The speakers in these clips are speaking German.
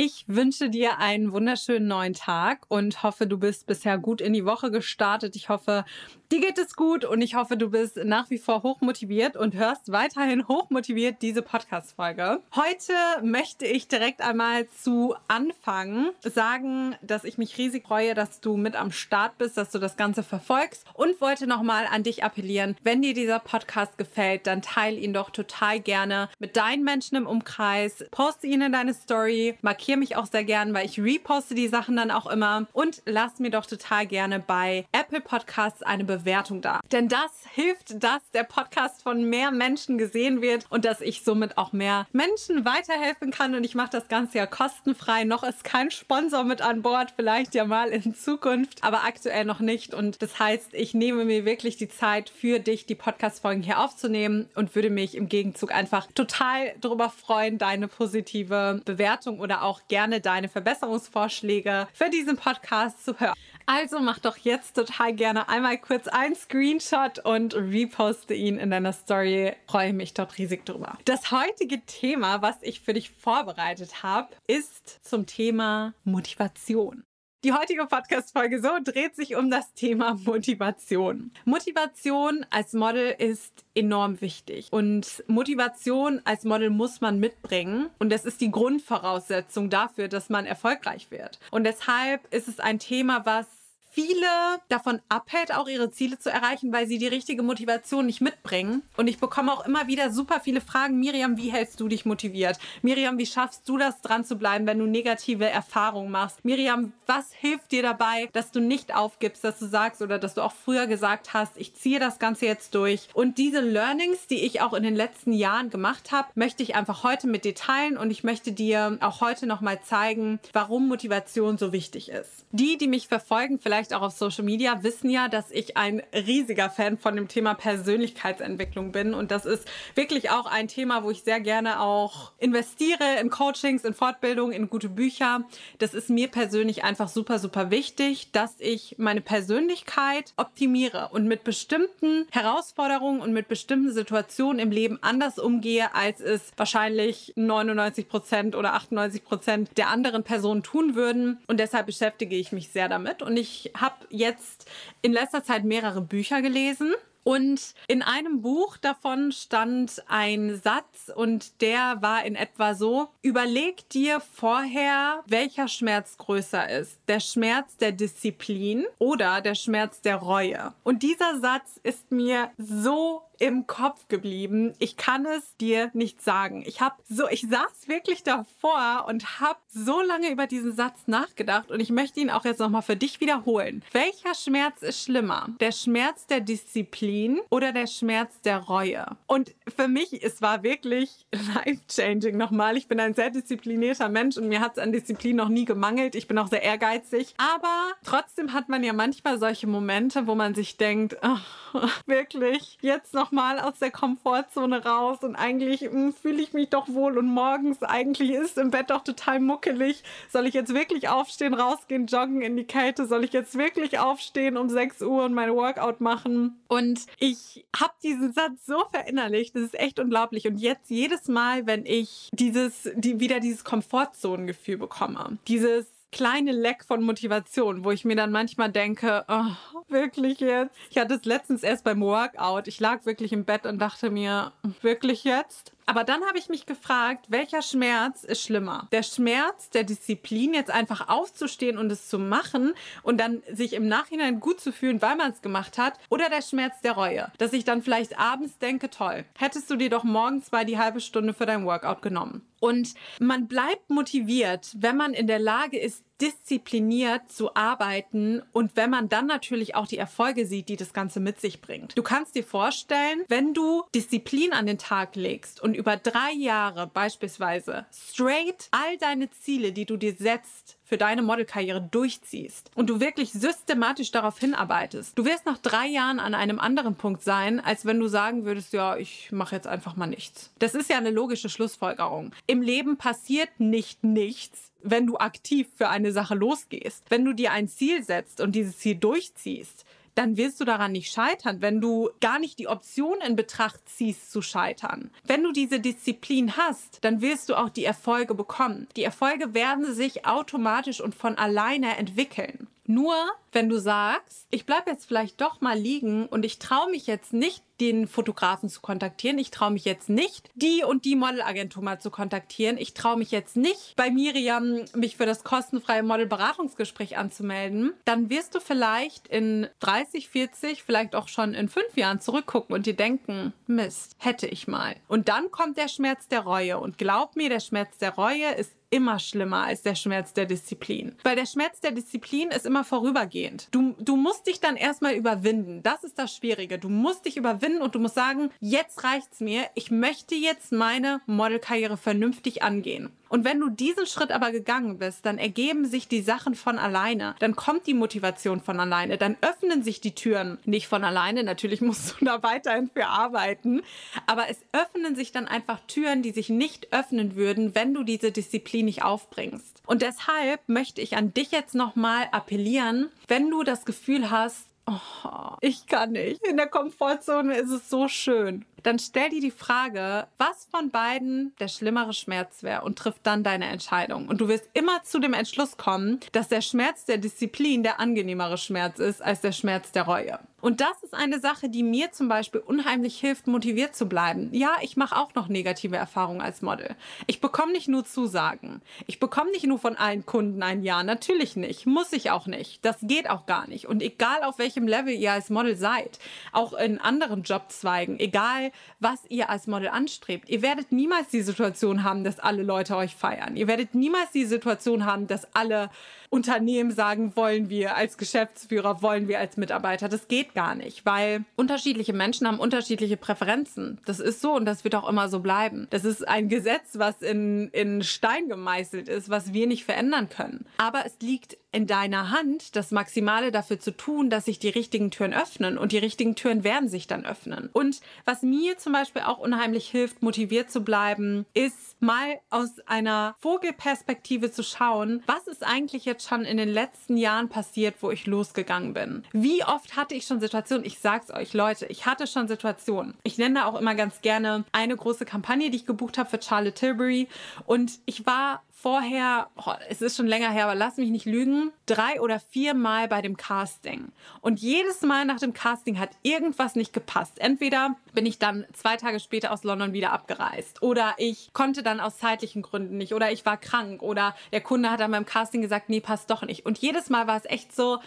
Ich wünsche dir einen wunderschönen neuen Tag und hoffe, du bist bisher gut in die Woche gestartet. Ich hoffe, dir geht es gut und ich hoffe, du bist nach wie vor hochmotiviert und hörst weiterhin hochmotiviert diese Podcast-Folge. Heute möchte ich direkt einmal zu Anfang sagen, dass ich mich riesig freue, dass du mit am Start bist, dass du das Ganze verfolgst und wollte nochmal an dich appellieren, wenn dir dieser Podcast gefällt, dann teile ihn doch total gerne mit deinen Menschen im Umkreis, poste ihn in deine Story, markiere markiere mich auch sehr gern, weil ich reposte die Sachen dann auch immer. Und lasst mir doch total gerne bei Apple Podcasts eine Bewertung da. Denn das hilft, dass der Podcast von mehr Menschen gesehen wird und dass ich somit auch mehr Menschen weiterhelfen kann. Und ich mache das Ganze ja kostenfrei. Noch ist kein Sponsor mit an Bord, vielleicht ja mal in Zukunft, aber aktuell noch nicht. Und das heißt, ich nehme mir wirklich die Zeit für dich, die Podcast-Folgen hier aufzunehmen und würde mich im Gegenzug einfach total darüber freuen, deine positive Bewertung oder auch auch gerne deine Verbesserungsvorschläge für diesen Podcast zu hören. Also mach doch jetzt total gerne einmal kurz einen Screenshot und reposte ihn in deiner Story. Freue mich dort riesig drüber. Das heutige Thema, was ich für dich vorbereitet habe, ist zum Thema Motivation. Die heutige Podcast-Folge so dreht sich um das Thema Motivation. Motivation als Model ist enorm wichtig und Motivation als Model muss man mitbringen und das ist die Grundvoraussetzung dafür, dass man erfolgreich wird. Und deshalb ist es ein Thema, was viele davon abhält, auch ihre Ziele zu erreichen, weil sie die richtige Motivation nicht mitbringen. Und ich bekomme auch immer wieder super viele Fragen. Miriam, wie hältst du dich motiviert? Miriam, wie schaffst du das dran zu bleiben, wenn du negative Erfahrungen machst? Miriam, was hilft dir dabei, dass du nicht aufgibst, dass du sagst oder dass du auch früher gesagt hast, ich ziehe das Ganze jetzt durch? Und diese Learnings, die ich auch in den letzten Jahren gemacht habe, möchte ich einfach heute mit dir teilen und ich möchte dir auch heute nochmal zeigen, warum Motivation so wichtig ist. Die, die mich verfolgen, vielleicht vielleicht auch auf Social Media, wissen ja, dass ich ein riesiger Fan von dem Thema Persönlichkeitsentwicklung bin. Und das ist wirklich auch ein Thema, wo ich sehr gerne auch investiere in Coachings, in Fortbildung, in gute Bücher. Das ist mir persönlich einfach super, super wichtig, dass ich meine Persönlichkeit optimiere und mit bestimmten Herausforderungen und mit bestimmten Situationen im Leben anders umgehe, als es wahrscheinlich 99 Prozent oder 98 Prozent der anderen Personen tun würden. Und deshalb beschäftige ich mich sehr damit. Und ich habe jetzt in letzter Zeit mehrere Bücher gelesen. Und in einem Buch davon stand ein Satz und der war in etwa so, überleg dir vorher, welcher Schmerz größer ist. Der Schmerz der Disziplin oder der Schmerz der Reue. Und dieser Satz ist mir so im Kopf geblieben. Ich kann es dir nicht sagen. Ich habe so, ich saß wirklich davor und habe so lange über diesen Satz nachgedacht und ich möchte ihn auch jetzt nochmal für dich wiederholen. Welcher Schmerz ist schlimmer? Der Schmerz der Disziplin oder der Schmerz der Reue? Und für mich, es war wirklich life-changing nochmal. Ich bin ein sehr disziplinierter Mensch und mir hat es an Disziplin noch nie gemangelt. Ich bin auch sehr ehrgeizig. Aber trotzdem hat man ja manchmal solche Momente, wo man sich denkt, oh, wirklich, jetzt noch mal aus der Komfortzone raus und eigentlich hm, fühle ich mich doch wohl und morgens eigentlich ist im Bett doch total muckelig. Soll ich jetzt wirklich aufstehen, rausgehen, joggen in die Kälte? Soll ich jetzt wirklich aufstehen um 6 Uhr und mein Workout machen? Und ich habe diesen Satz so verinnerlicht, das ist echt unglaublich. Und jetzt jedes Mal, wenn ich dieses, die, wieder dieses Komfortzonengefühl bekomme, dieses kleine Leck von Motivation, wo ich mir dann manchmal denke, oh, wirklich jetzt? Ich hatte es letztens erst beim Workout. Ich lag wirklich im Bett und dachte mir, wirklich jetzt? Aber dann habe ich mich gefragt, welcher Schmerz ist schlimmer? Der Schmerz der Disziplin, jetzt einfach aufzustehen und es zu machen und dann sich im Nachhinein gut zu fühlen, weil man es gemacht hat, oder der Schmerz der Reue, dass ich dann vielleicht abends denke, toll, hättest du dir doch morgens mal die halbe Stunde für dein Workout genommen. Und man bleibt motiviert, wenn man in der Lage ist, diszipliniert zu arbeiten und wenn man dann natürlich auch die Erfolge sieht, die das Ganze mit sich bringt. Du kannst dir vorstellen, wenn du Disziplin an den Tag legst und über drei Jahre beispielsweise straight all deine Ziele, die du dir setzt, für deine Modelkarriere durchziehst und du wirklich systematisch darauf hinarbeitest, du wirst nach drei Jahren an einem anderen Punkt sein, als wenn du sagen würdest, ja, ich mache jetzt einfach mal nichts. Das ist ja eine logische Schlussfolgerung. Im Leben passiert nicht nichts, wenn du aktiv für eine Sache losgehst. Wenn du dir ein Ziel setzt und dieses Ziel durchziehst, dann wirst du daran nicht scheitern, wenn du gar nicht die Option in Betracht ziehst zu scheitern. Wenn du diese Disziplin hast, dann wirst du auch die Erfolge bekommen. Die Erfolge werden sich automatisch und von alleine entwickeln. Nur wenn du sagst, ich bleibe jetzt vielleicht doch mal liegen und ich traue mich jetzt nicht, den Fotografen zu kontaktieren. Ich traue mich jetzt nicht, die und die Modelagentur mal zu kontaktieren. Ich traue mich jetzt nicht, bei Miriam mich für das kostenfreie Modelberatungsgespräch anzumelden. Dann wirst du vielleicht in 30, 40, vielleicht auch schon in fünf Jahren zurückgucken und dir denken, Mist, hätte ich mal. Und dann kommt der Schmerz der Reue. Und glaub mir, der Schmerz der Reue ist immer schlimmer als der Schmerz der Disziplin. Weil der Schmerz der Disziplin ist immer vorübergehend. Du, du musst dich dann erstmal überwinden. Das ist das Schwierige. Du musst dich überwinden und du musst sagen, jetzt reicht's mir. Ich möchte jetzt meine Modelkarriere vernünftig angehen. Und wenn du diesen Schritt aber gegangen bist, dann ergeben sich die Sachen von alleine. Dann kommt die Motivation von alleine. Dann öffnen sich die Türen nicht von alleine. Natürlich musst du da weiterhin für arbeiten. Aber es öffnen sich dann einfach Türen, die sich nicht öffnen würden, wenn du diese Disziplin nicht aufbringst. Und deshalb möchte ich an dich jetzt nochmal appellieren, wenn du das Gefühl hast, oh, ich kann nicht. In der Komfortzone ist es so schön dann stell dir die Frage, was von beiden der schlimmere Schmerz wäre und triff dann deine Entscheidung. Und du wirst immer zu dem Entschluss kommen, dass der Schmerz der Disziplin der angenehmere Schmerz ist als der Schmerz der Reue. Und das ist eine Sache, die mir zum Beispiel unheimlich hilft, motiviert zu bleiben. Ja, ich mache auch noch negative Erfahrungen als Model. Ich bekomme nicht nur Zusagen. Ich bekomme nicht nur von allen Kunden ein Ja. Natürlich nicht. Muss ich auch nicht. Das geht auch gar nicht. Und egal auf welchem Level ihr als Model seid, auch in anderen Jobzweigen, egal was ihr als Model anstrebt. Ihr werdet niemals die Situation haben, dass alle Leute euch feiern. Ihr werdet niemals die Situation haben, dass alle Unternehmen sagen, wollen wir als Geschäftsführer, wollen wir als Mitarbeiter. Das geht gar nicht, weil unterschiedliche Menschen haben unterschiedliche Präferenzen. Das ist so und das wird auch immer so bleiben. Das ist ein Gesetz, was in, in Stein gemeißelt ist, was wir nicht verändern können. Aber es liegt in deiner Hand, das Maximale dafür zu tun, dass sich die richtigen Türen öffnen und die richtigen Türen werden sich dann öffnen. Und was mir zum Beispiel auch unheimlich hilft, motiviert zu bleiben, ist mal aus einer Vogelperspektive zu schauen, was ist eigentlich jetzt schon in den letzten Jahren passiert, wo ich losgegangen bin. Wie oft hatte ich schon Situationen, ich sag's euch, Leute, ich hatte schon Situationen. Ich nenne da auch immer ganz gerne eine große Kampagne, die ich gebucht habe für Charlotte Tilbury und ich war vorher, oh, es ist schon länger her, aber lass mich nicht lügen, drei oder vier Mal bei dem Casting. Und jedes Mal nach dem Casting hat irgendwas nicht gepasst. Entweder bin ich dann zwei Tage später aus London wieder abgereist oder ich konnte dann aus zeitlichen Gründen nicht oder ich war krank oder der Kunde hat dann beim Casting gesagt, nee, passt doch nicht. Und jedes Mal war es echt so,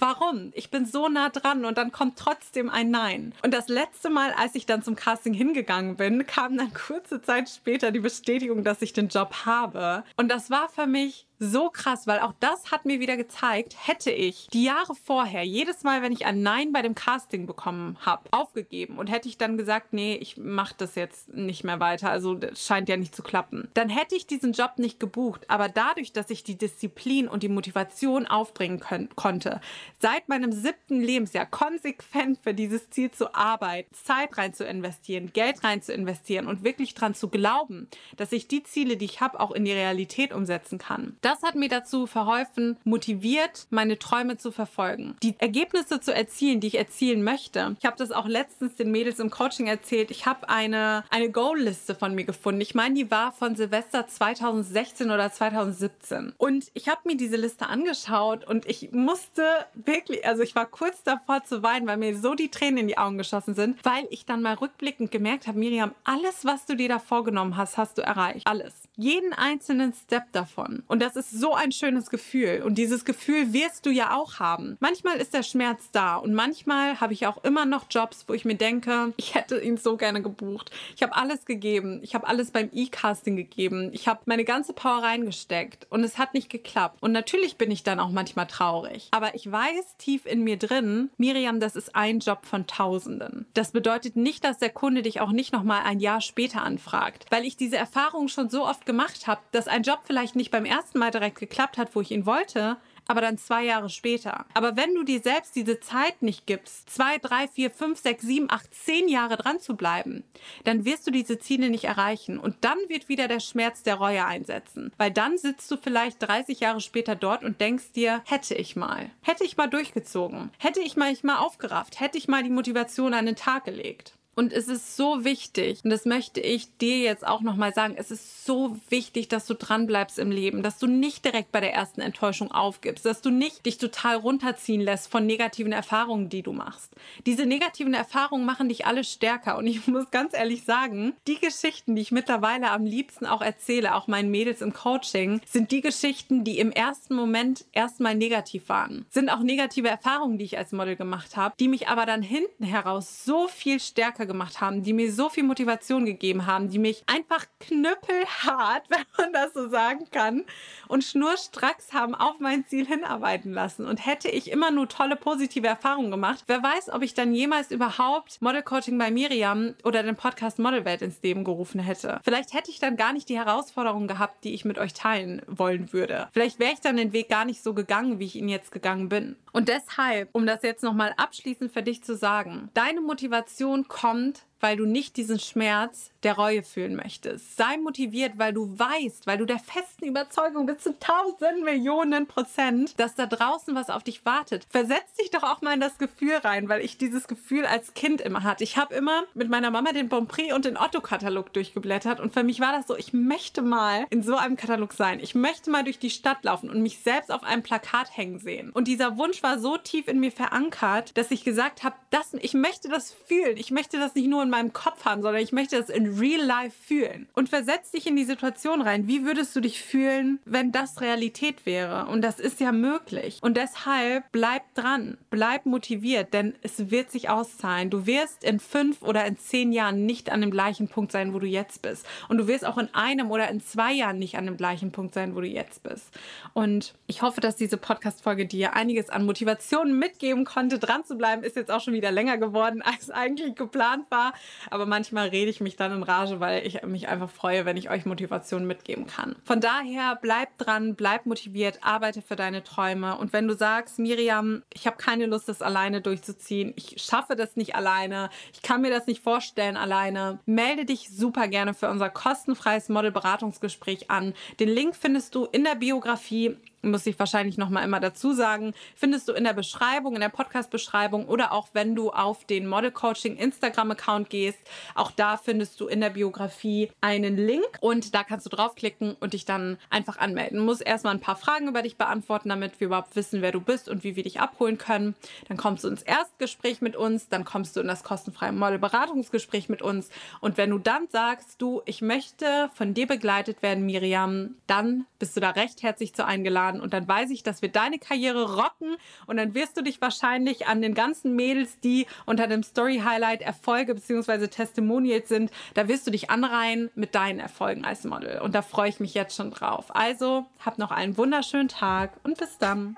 warum? Ich bin so nah dran und dann kommt trotzdem ein Nein. Und das letzte Mal, als ich dann zum Casting hingegangen bin, kam dann kurze Zeit später die Bestätigung, dass ich den Job habe. Und das war für mich so krass, weil auch das hat mir wieder gezeigt, hätte ich die Jahre vorher jedes Mal, wenn ich ein Nein bei dem Casting bekommen habe, aufgegeben und hätte ich dann gesagt, nee, ich mache das jetzt nicht mehr weiter, also das scheint ja nicht zu klappen, dann hätte ich diesen Job nicht gebucht. Aber dadurch, dass ich die Disziplin und die Motivation aufbringen können, konnte, seit meinem siebten Lebensjahr konsequent für dieses Ziel zu arbeiten, Zeit rein zu investieren, Geld rein zu investieren und wirklich dran zu glauben, dass ich die Ziele, die ich habe, auch in die Realität umsetzen kann. Das hat mir dazu verholfen, motiviert meine Träume zu verfolgen, die Ergebnisse zu erzielen, die ich erzielen möchte. Ich habe das auch letztens den Mädels im Coaching erzählt. Ich habe eine, eine Goal-Liste von mir gefunden. Ich meine, die war von Silvester 2016 oder 2017. Und ich habe mir diese Liste angeschaut und ich musste wirklich, also ich war kurz davor zu weinen, weil mir so die Tränen in die Augen geschossen sind, weil ich dann mal rückblickend gemerkt habe, Miriam, alles, was du dir da vorgenommen hast, hast du erreicht. Alles. Jeden einzelnen Step davon. Und das ist so ein schönes Gefühl. Und dieses Gefühl wirst du ja auch haben. Manchmal ist der Schmerz da und manchmal habe ich auch immer noch Jobs, wo ich mir denke, ich hätte ihn so gerne gebucht. Ich habe alles gegeben. Ich habe alles beim E-Casting gegeben. Ich habe meine ganze Power reingesteckt und es hat nicht geklappt. Und natürlich bin ich dann auch manchmal traurig. Aber ich weiß tief in mir drin, Miriam, das ist ein Job von Tausenden. Das bedeutet nicht, dass der Kunde dich auch nicht nochmal ein Jahr später anfragt, weil ich diese Erfahrung schon so oft gemacht habe, dass ein Job vielleicht nicht beim ersten Mal direkt geklappt hat, wo ich ihn wollte, aber dann zwei Jahre später. Aber wenn du dir selbst diese Zeit nicht gibst, zwei, drei, vier, fünf, sechs, sieben, acht, zehn Jahre dran zu bleiben, dann wirst du diese Ziele nicht erreichen. Und dann wird wieder der Schmerz der Reue einsetzen. Weil dann sitzt du vielleicht 30 Jahre später dort und denkst dir, hätte ich mal, hätte ich mal durchgezogen, hätte ich mal, ich mal aufgerafft, hätte ich mal die Motivation an den Tag gelegt. Und es ist so wichtig, und das möchte ich dir jetzt auch nochmal sagen, es ist so wichtig, dass du dranbleibst im Leben, dass du nicht direkt bei der ersten Enttäuschung aufgibst, dass du nicht dich total runterziehen lässt von negativen Erfahrungen, die du machst. Diese negativen Erfahrungen machen dich alle stärker. Und ich muss ganz ehrlich sagen, die Geschichten, die ich mittlerweile am liebsten auch erzähle, auch meinen Mädels im Coaching, sind die Geschichten, die im ersten Moment erstmal negativ waren. Sind auch negative Erfahrungen, die ich als Model gemacht habe, die mich aber dann hinten heraus so viel stärker gemacht haben, die mir so viel Motivation gegeben haben, die mich einfach knüppelhart, wenn man das so sagen kann, und schnurstracks haben auf mein Ziel hinarbeiten lassen. Und hätte ich immer nur tolle positive Erfahrungen gemacht, wer weiß, ob ich dann jemals überhaupt Model Coaching bei Miriam oder den Podcast Modelwelt ins Leben gerufen hätte. Vielleicht hätte ich dann gar nicht die Herausforderungen gehabt, die ich mit euch teilen wollen würde. Vielleicht wäre ich dann den Weg gar nicht so gegangen, wie ich ihn jetzt gegangen bin. Und deshalb, um das jetzt nochmal abschließend für dich zu sagen, deine Motivation kommt kommt, weil du nicht diesen Schmerz der Reue fühlen möchtest. Sei motiviert, weil du weißt, weil du der festen Überzeugung bist zu tausend Millionen Prozent, dass da draußen was auf dich wartet. Versetz dich doch auch mal in das Gefühl rein, weil ich dieses Gefühl als Kind immer hatte. Ich habe immer mit meiner Mama den Bonprix und den Otto-Katalog durchgeblättert und für mich war das so, ich möchte mal in so einem Katalog sein. Ich möchte mal durch die Stadt laufen und mich selbst auf einem Plakat hängen sehen. Und dieser Wunsch war so tief in mir verankert, dass ich gesagt habe, ich möchte das fühlen. Ich möchte das nicht nur in meinem Kopf haben, sondern ich möchte das in real life fühlen. Und versetz dich in die Situation rein. Wie würdest du dich fühlen, wenn das Realität wäre? Und das ist ja möglich. Und deshalb bleib dran, bleib motiviert, denn es wird sich auszahlen. Du wirst in fünf oder in zehn Jahren nicht an dem gleichen Punkt sein, wo du jetzt bist. Und du wirst auch in einem oder in zwei Jahren nicht an dem gleichen Punkt sein, wo du jetzt bist. Und ich hoffe, dass diese Podcast-Folge dir einiges an Motivation mitgeben konnte. Dran zu bleiben ist jetzt auch schon wieder länger geworden, als eigentlich geplant war. Aber manchmal rede ich mich dann in Rage, weil ich mich einfach freue, wenn ich euch Motivation mitgeben kann. Von daher bleib dran, bleib motiviert, arbeite für deine Träume. Und wenn du sagst, Miriam, ich habe keine Lust, das alleine durchzuziehen, ich schaffe das nicht alleine, ich kann mir das nicht vorstellen alleine, melde dich super gerne für unser kostenfreies Modelberatungsgespräch an. Den Link findest du in der Biografie muss ich wahrscheinlich noch mal immer dazu sagen, findest du in der Beschreibung, in der Podcast-Beschreibung oder auch wenn du auf den Model Coaching Instagram-Account gehst, auch da findest du in der Biografie einen Link und da kannst du draufklicken und dich dann einfach anmelden. Du musst erstmal ein paar Fragen über dich beantworten, damit wir überhaupt wissen, wer du bist und wie wir dich abholen können. Dann kommst du ins Erstgespräch mit uns, dann kommst du in das kostenfreie Model-Beratungsgespräch mit uns und wenn du dann sagst, du, ich möchte von dir begleitet werden, Miriam, dann bist du da recht herzlich zu eingeladen hochladen und dann weiß ich, dass wir deine Karriere rocken und dann wirst du dich wahrscheinlich an den ganzen Mädels, die unter dem Story Highlight Erfolge bzw. Testimonials sind, da wirst du dich anreihen mit deinen Erfolgen als Model und da freue ich mich jetzt schon drauf. Also, hab noch einen wunderschönen Tag und bis dann.